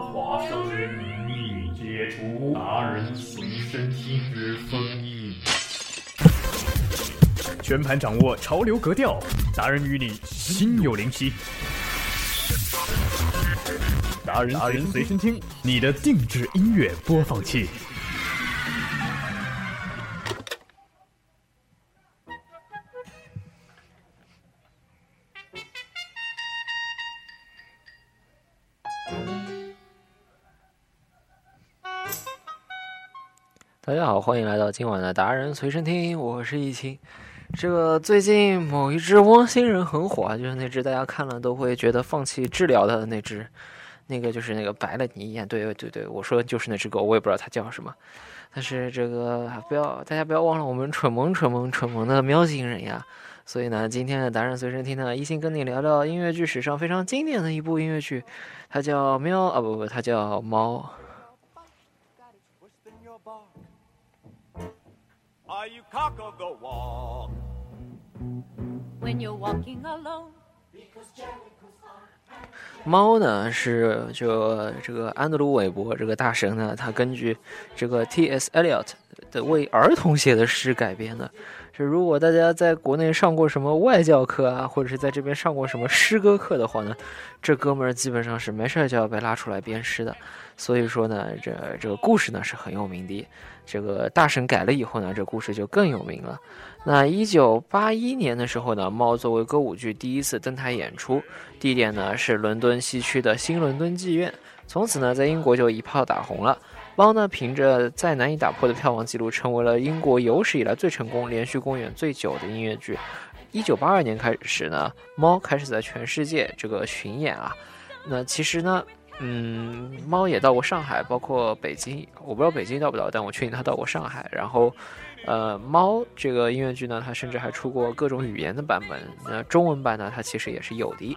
华生人民意，解除达人随身听之封印。全盘掌握潮流格调，达人与你心有灵犀。达人达人随身听，你的定制音乐播放器。大家好，欢迎来到今晚的达人随身听，我是易清。这个最近某一只汪星人很火啊，就是那只大家看了都会觉得放弃治疗的那只，那个就是那个白了你一眼，对对对，我说就是那只狗，我也不知道它叫什么。但是这个不要大家不要忘了我们蠢萌蠢萌蠢萌的喵星人呀。所以呢，今天的达人随身听呢，一心跟你聊聊音乐剧史上非常经典的一部音乐剧，它叫《喵》啊不不，它叫《猫》。Are you cock of the walk? When you're walking alone. 猫呢是就这个安德鲁韦伯这个大神呢，他根据这个 T.S. Eliot 的为儿童写的诗改编的。这如果大家在国内上过什么外教课啊，或者是在这边上过什么诗歌课的话呢，这哥们儿基本上是没事儿就要被拉出来编诗的。所以说呢，这这个故事呢是很有名的。这个大神改了以后呢，这故事就更有名了。那一九八一年的时候呢，猫作为歌舞剧第一次登台演出，地点呢是伦敦西区的新伦敦剧院。从此呢，在英国就一炮打红了。猫呢，凭着再难以打破的票房记录，成为了英国有史以来最成功、连续公演最久的音乐剧。一九八二年开始呢，猫开始在全世界这个巡演啊。那其实呢，嗯，猫也到过上海，包括北京。我不知道北京到不到，但我确定它到过上海。然后，呃，猫这个音乐剧呢，它甚至还出过各种语言的版本。那中文版呢，它其实也是有的。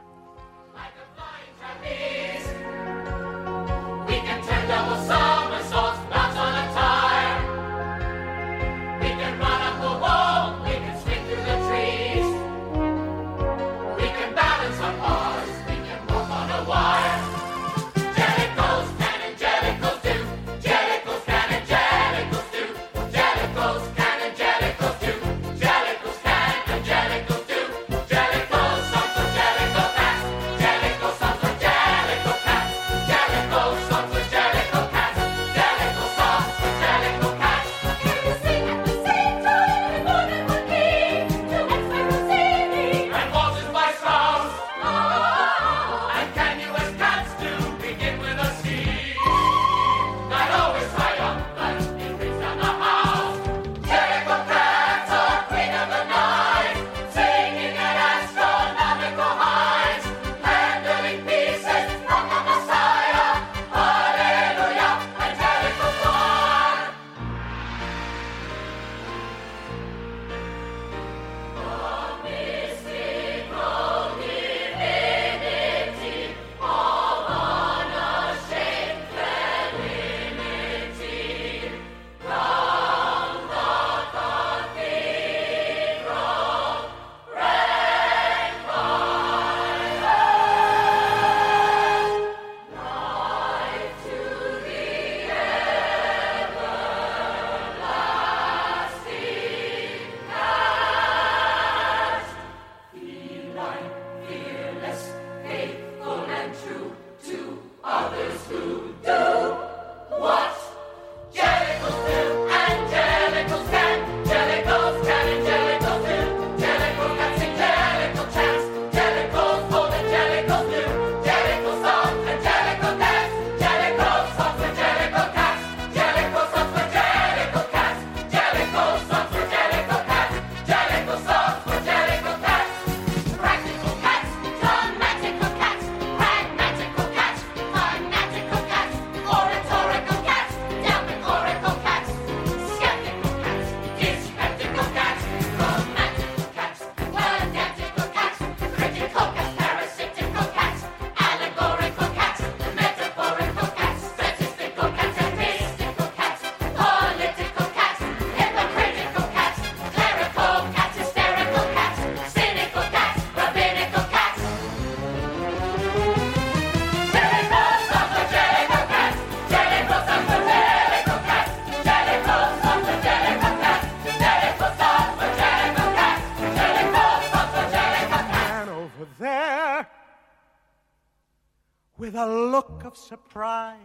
with a look of surprise,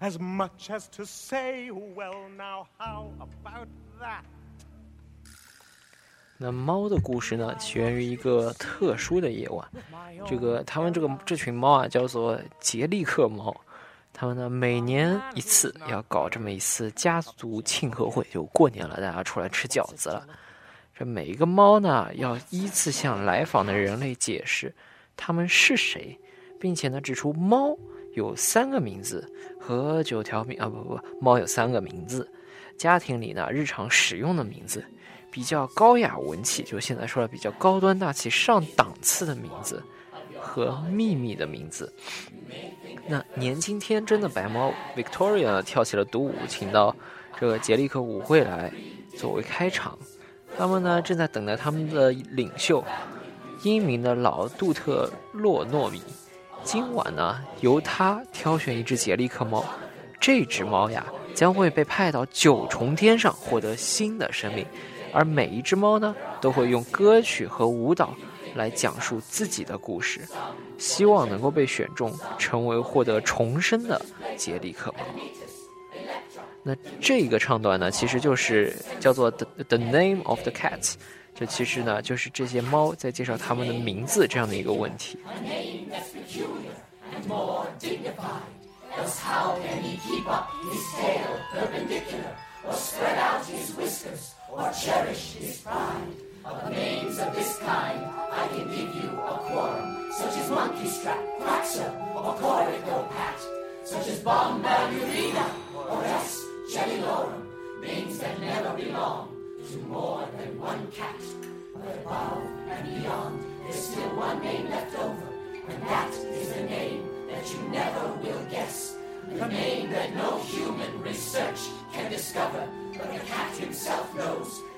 as much as to say, Well, now, how about that? 那猫的故事呢，起源于一个特殊的夜晚。这个他们这个这群猫啊，叫做杰利克猫。他们呢，每年一次要搞这么一次家族庆贺会，就过年了，大家出来吃饺子了。这每一个猫呢，要依次向来访的人类解释他们是谁，并且呢，指出猫有三个名字和九条命啊不不，猫有三个名字，家庭里呢日常使用的名字。比较高雅文气，就现在说的比较高端大气上档次的名字和秘密的名字。那年轻天真的白猫 Victoria 跳起了独舞，请到这个杰利克舞会来作为开场。他们呢正在等待他们的领袖英明的老杜特洛诺米。今晚呢由他挑选一只杰利克猫，这只猫呀将会被派到九重天上获得新的生命。而每一只猫呢，都会用歌曲和舞蹈来讲述自己的故事，希望能够被选中，成为获得重生的杰利克猫。那这个唱段呢，其实就是叫做 The The Name of the Cats，这其实呢就是这些猫在介绍它们的名字这样的一个问题。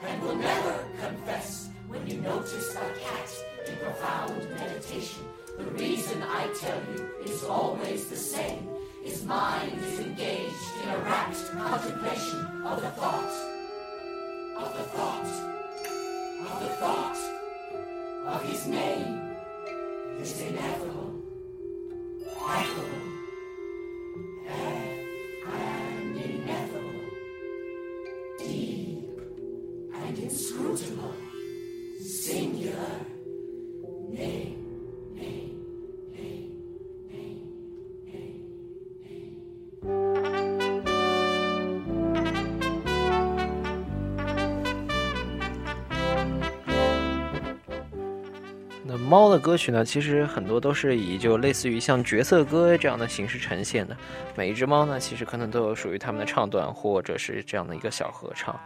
And will never confess. When you notice a cat in profound meditation, the reason I tell you is always the same. His mind is engaged in a rapt contemplation of the thought, of the thought, of the thought, of his name is ineffable, affable. Inscrutable, singular, name, name, name, name, name, name. 那猫的歌曲呢？其实很多都是以就类似于像角色歌这样的形式呈现的。每一只猫呢，其实可能都有属于它们的唱段，或者是这样的一个小合唱。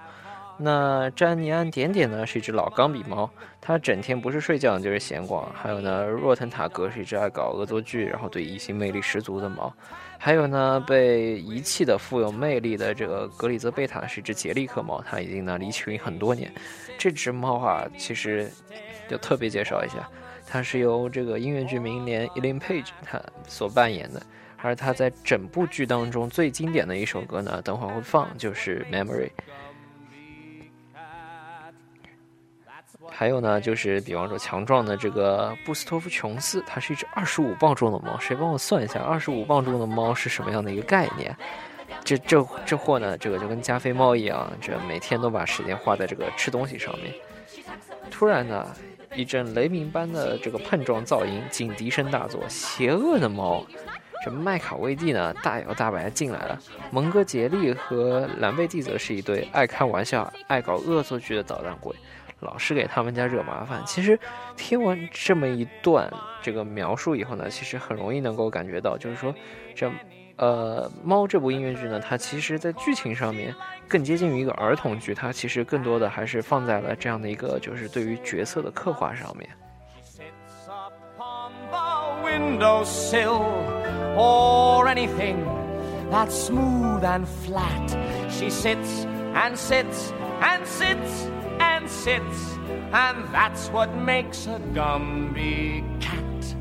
那詹尼安点点呢是一只老钢笔猫，它整天不是睡觉就是闲逛。还有呢，若腾塔格是一只爱搞恶作剧，然后对异性魅力十足的猫。还有呢，被遗弃的富有魅力的这个格里泽贝塔是一只杰利克猫，它已经呢离群很多年。这只猫啊，其实就特别介绍一下，它是由这个音乐剧名伶 Elaine Page 它所扮演的，而它在整部剧当中最经典的一首歌呢，等会儿会放，就是《Memory》。还有呢，就是比方说强壮的这个布斯托夫琼斯，它是一只二十五磅重的猫。谁帮我算一下，二十五磅重的猫是什么样的一个概念？这这这货呢，这个就跟加菲猫一样，这每天都把时间花在这个吃东西上面。突然呢，一阵雷鸣般的这个碰撞噪音，警笛声大作，邪恶的猫，这麦卡威蒂呢大摇大摆进来了。蒙哥杰利和兰贝蒂则是一对爱开玩笑、爱搞恶作剧的捣蛋鬼。老是给他们家惹麻烦。其实听完这么一段这个描述以后呢，其实很容易能够感觉到，就是说，这呃《猫》这部音乐剧呢，它其实在剧情上面更接近于一个儿童剧，它其实更多的还是放在了这样的一个就是对于角色的刻画上面。and sits, and sits that's what makes a Gumby cat.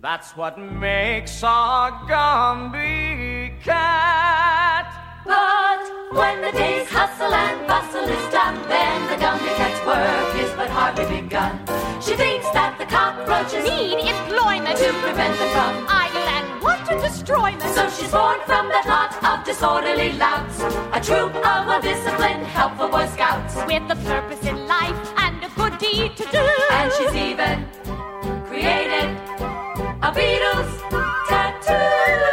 That's what makes a Gumby cat. But when the day's hustle and bustle is done, then the Gumby cat's work is but hardly begun. She thinks that the cockroaches need employment to prevent them from idle and want to destroy. So she's born from that lot of disorderly louts, a troop of well-disciplined, helpful Boy Scouts. with a purpose in life and a good deed to do. And she's even created a Beatles tattoo.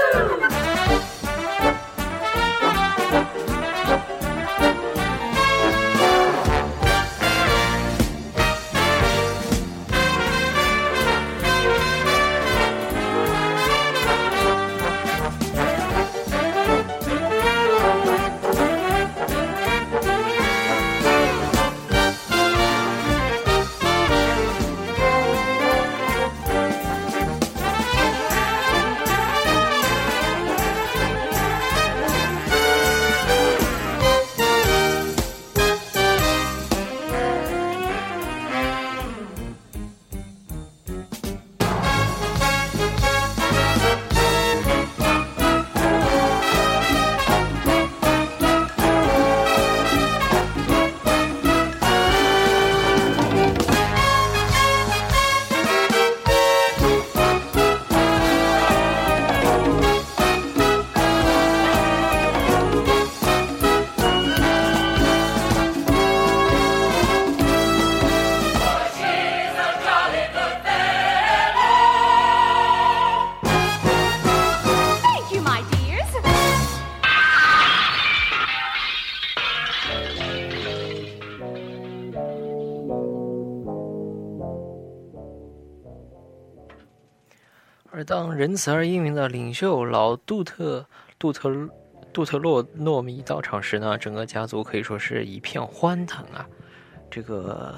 当仁慈而英明的领袖老杜特杜特杜特洛诺米到场时呢，整个家族可以说是一片欢腾啊！这个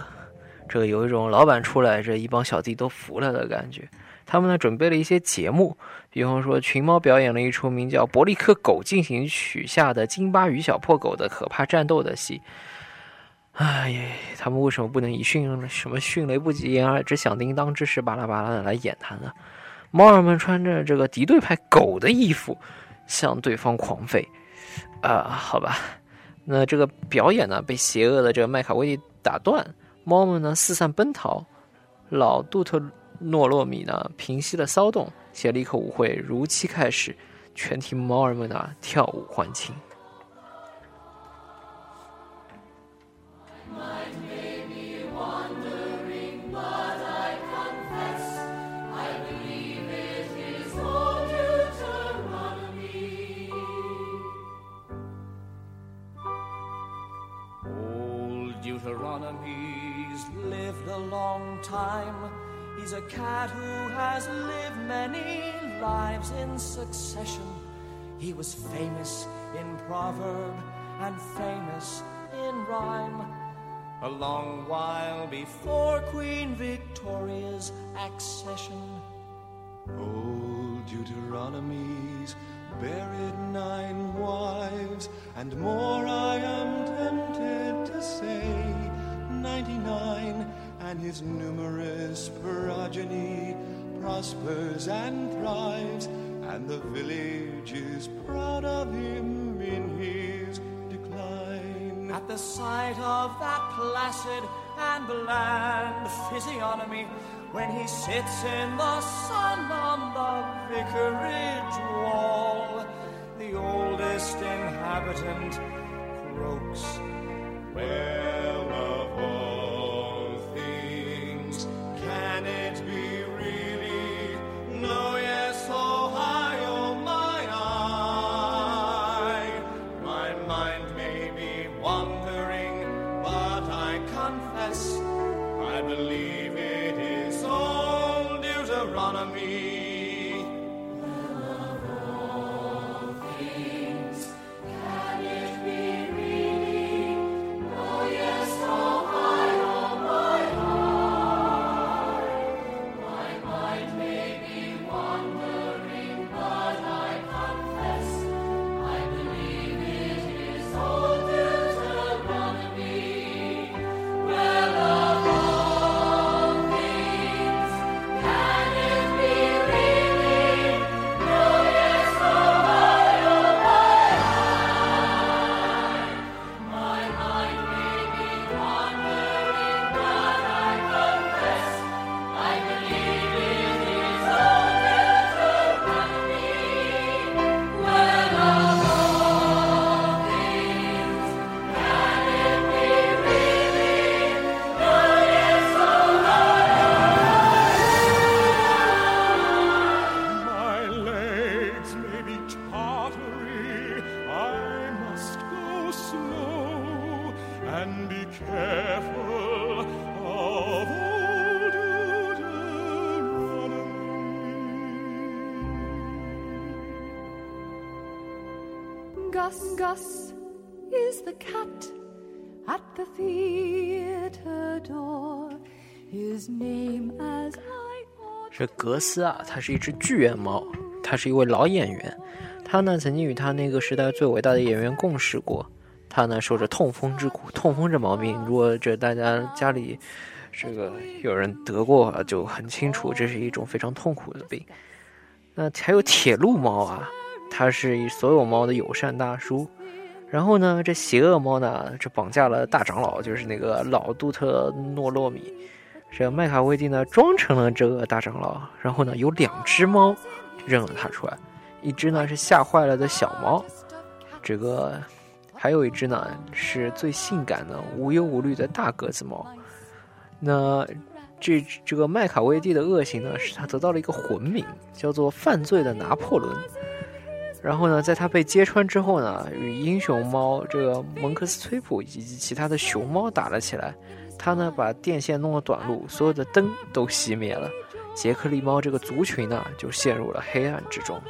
这个有一种老板出来，这一帮小弟都服了的感觉。他们呢准备了一些节目，比方说群猫表演了一出名叫《伯利克狗进行曲》下的金巴与小破狗的可怕战斗的戏。哎呀，他们为什么不能以迅什么迅雷不及掩耳之响叮当之势巴拉巴拉的来演他呢？猫儿们穿着这个敌对派狗的衣服，向对方狂吠。啊、好吧，那这个表演呢被邪恶的这个麦卡威利打断，猫们呢四散奔逃，老杜特诺洛米呢平息了骚动，协利克舞会如期开始，全体猫儿们呢跳舞欢庆。Time. He's a cat who has lived many lives in succession. He was famous in proverb and famous in rhyme. A long while before Queen Victoria's accession. Old Deuteronomy's buried nine wives, and more I am tempted to say. And his numerous progeny prospers and thrives, and the village is proud of him in his decline. At the sight of that placid and bland physiognomy, when he sits in the sun on the vicarage wall, the oldest inhabitant croaks, Well, Gus, Gus is the cat at the theater door. His name as I ought 这格斯啊，它是一只巨猿猫，他是一位老演员，他呢曾经与他那个时代最伟大的演员共事过。他呢受着痛风之苦，痛风这毛病，如果这大家家里这个有人得过，就很清楚，这是一种非常痛苦的病。那还有铁路猫啊，它是所有猫的友善大叔。然后呢，这邪恶猫呢，这绑架了大长老，就是那个老杜特诺洛米。这麦卡威蒂呢，装成了这个大长老，然后呢，有两只猫认了他出来，一只呢是吓坏了的小猫，这个还有一只呢是最性感的、无忧无虑的大个子猫。那这这个麦卡威蒂的恶行呢，使他得到了一个魂名，叫做“犯罪的拿破仑”。然后呢，在他被揭穿之后呢，与英雄猫这个蒙克斯崔普以及其他的熊猫打了起来。他呢，把电线弄了短路，所有的灯都熄灭了。杰克利猫这个族群呢，就陷入了黑暗之中。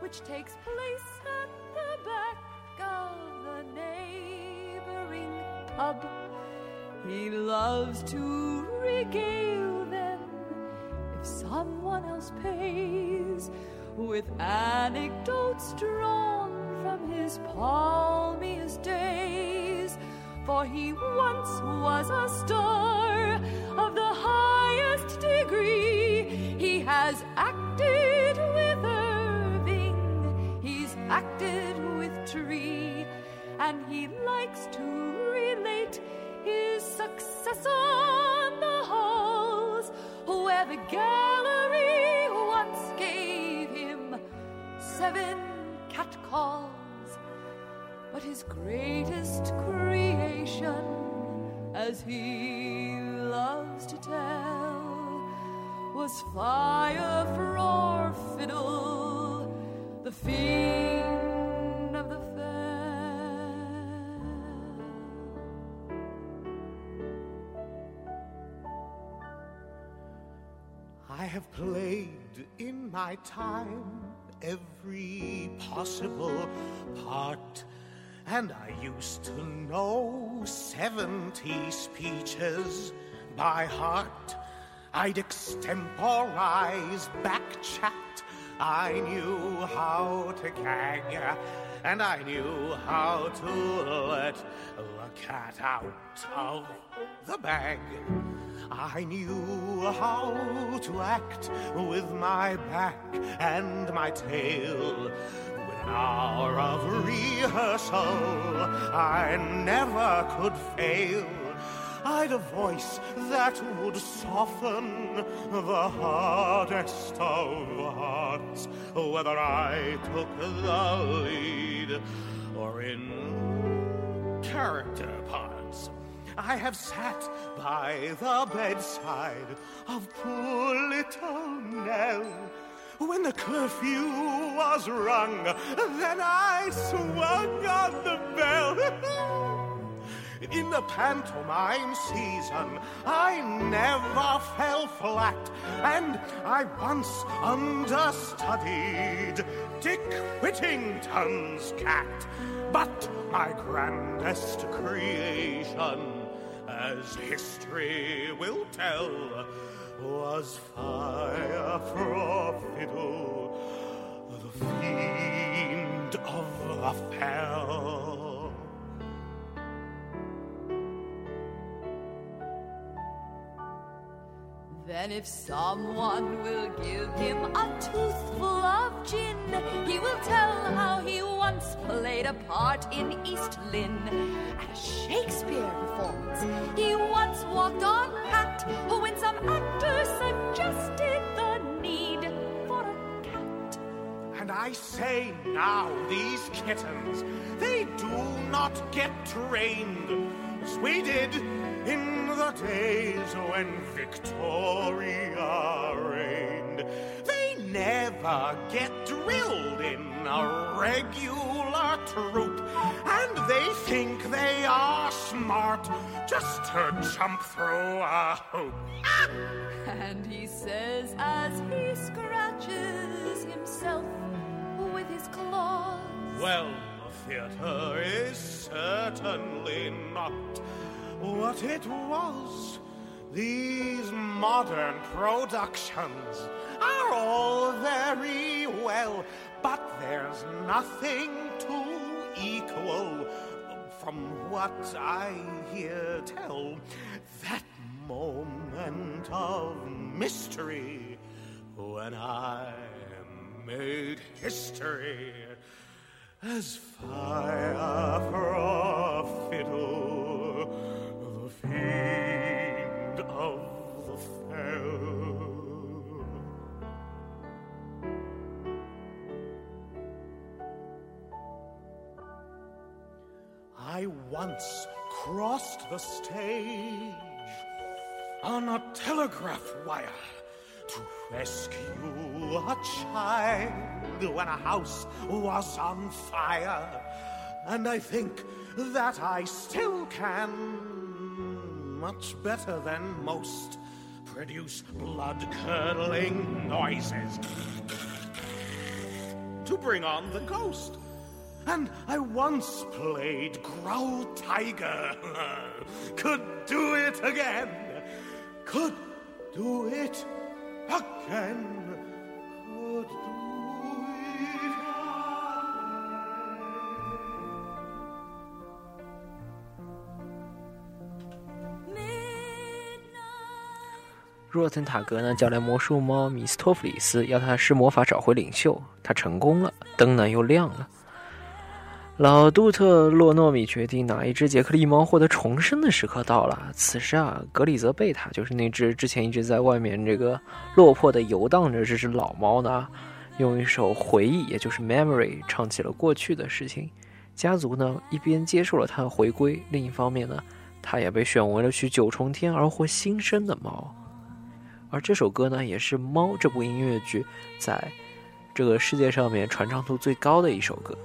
which takes place at the back of the neighboring pub. He loves to regale them if someone else pays with anecdotes drawn from his palmiest days. For he once was a star have played in my time every possible part, and I used to know seventy speeches by heart. I'd extemporize back chat. I knew how to gag, and I knew how to let the cat out of the bag. I knew how to act with my back and my tail. With an hour of rehearsal, I never could fail. I'd a voice that would soften the hardest of hearts, whether I took the lead or in character parts. I have sat by the bedside of poor little Nell. When the curfew was rung, then I swung on the bell. In the pantomime season, I never fell flat, and I once understudied Dick Whittington's cat. But my grandest creation, as history will tell, was Fire for Fiddle, the fiend of the fell. Then, if someone will give him a toothful of gin, he will tell how he once played a part in East Lynne at a Shakespeare performance. He once walked on hat when some actor suggested the need for a cat. And I say now, these kittens, they do not get trained as we did in the days when Victoria reigned. They never get drilled in a regular troop, and they think they are smart just to jump through a hoop. And he says as he scratches himself with his claws. Well, the theater is certainly not what it was. These modern productions are all very well, but there's nothing to equal, from what I hear tell, that moment of mystery when I made history as fire for a fiddle, once crossed the stage on a telegraph wire to rescue a child when a house was on fire. And I think that I still can, much better than most, produce blood curdling noises to bring on the ghost. And I once played Growl Tiger. Could do it again. Could do it again. Could do it Midnight. 若腾塔格呢叫来魔术猫米斯托弗里斯，要他施魔法找回领袖。他成功了，灯呢又亮了。老杜特洛诺米决定，哪一只杰克利猫获得重生的时刻到了。此时啊，格里泽贝塔就是那只之前一直在外面这个落魄的游荡着这只老猫呢，用一首回忆，也就是 memory，唱起了过去的事情。家族呢一边接受了他的回归，另一方面呢，他也被选为了去九重天而获新生的猫。而这首歌呢，也是《猫》这部音乐剧在这个世界上面传唱度最高的一首歌。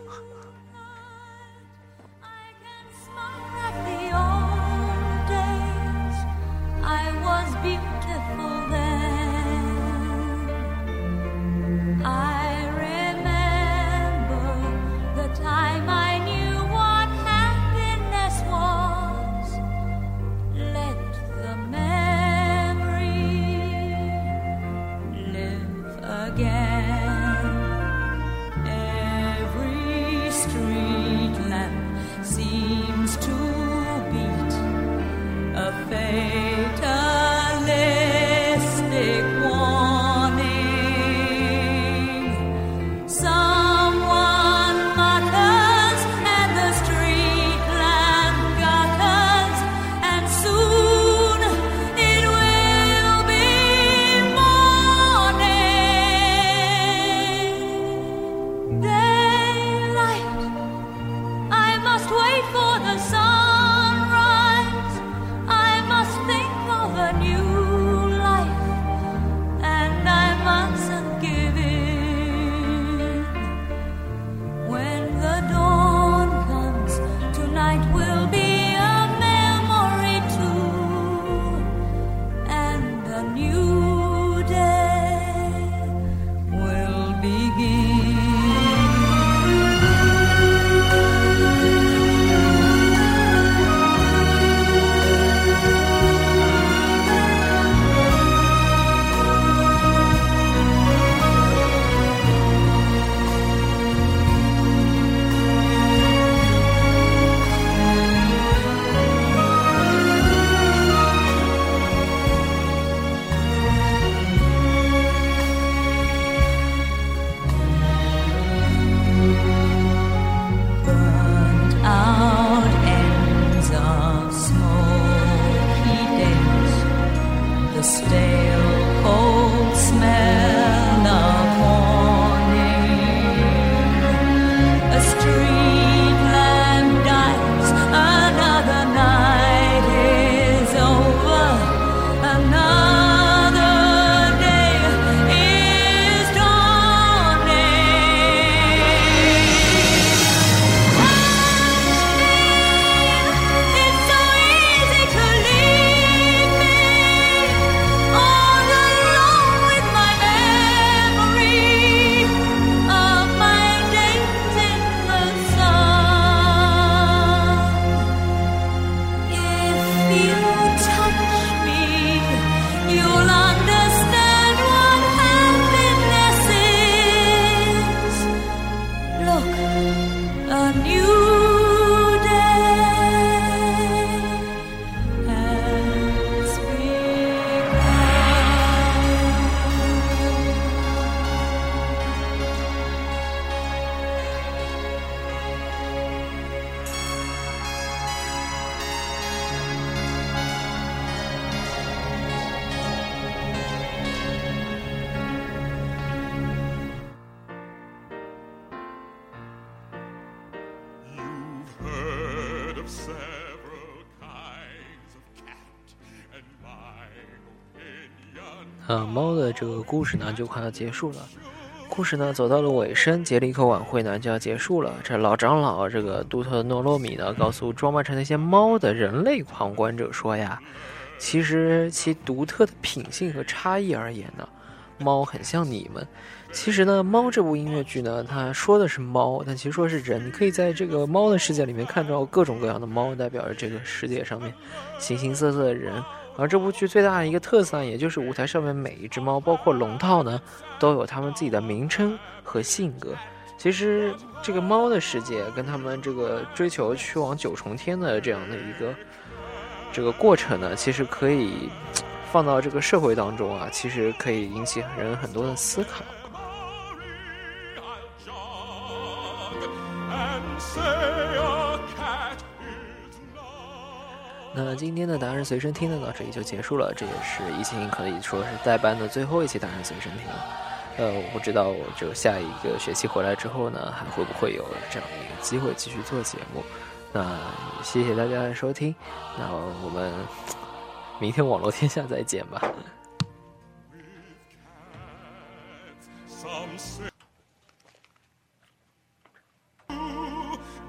这个故事呢就快要结束了。故事呢走到了尾声，杰里克晚会呢就要结束了。这老长老这个杜特诺洛米呢告诉装扮成那些猫的人类旁观者说呀，其实其独特的品性和差异而言呢，猫很像你们。其实呢，《猫》这部音乐剧呢，它说的是猫，但其实说是人。你可以在这个猫的世界里面看到各种各样的猫，代表着这个世界上面形形色色的人。而这部剧最大的一个特色呢，也就是舞台上面每一只猫，包括龙套呢，都有它们自己的名称和性格。其实这个猫的世界跟他们这个追求去往九重天的这样的一个这个过程呢，其实可以放到这个社会当中啊，其实可以引起人很多的思考。那今天的达人随身听呢，到这里就结束了。这也是疫情可以说是代班的最后一期达人随身听了。呃，我不知道，我就下一个学期回来之后呢，还会不会有这样一个机会继续做节目？那谢谢大家的收听，那我们明天网络天下再见吧。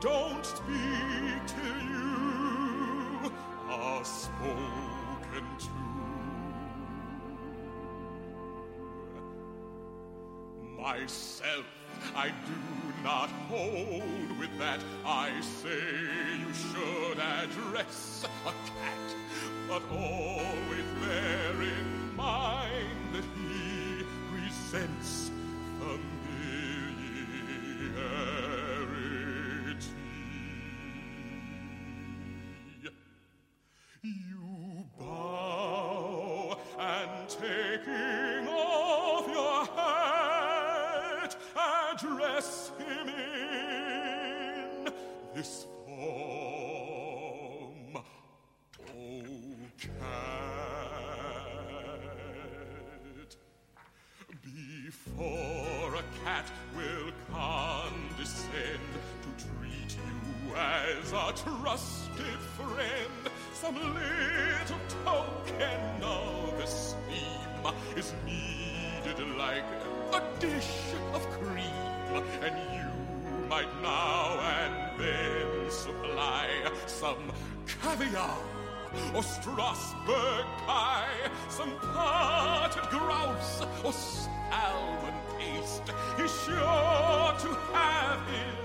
Don't speak Myself, I do not hold with that. I say you should address a cat, but always bear in mind that he resents familiarity. You bow and taking off address him in this form. Oh, cat. Before a cat will condescend to treat you as a trusted friend, some little token of is needed like a dish of cream, and you might now and then supply some caviar or Strasbourg pie, some potted grouse or salmon paste. He's sure to have his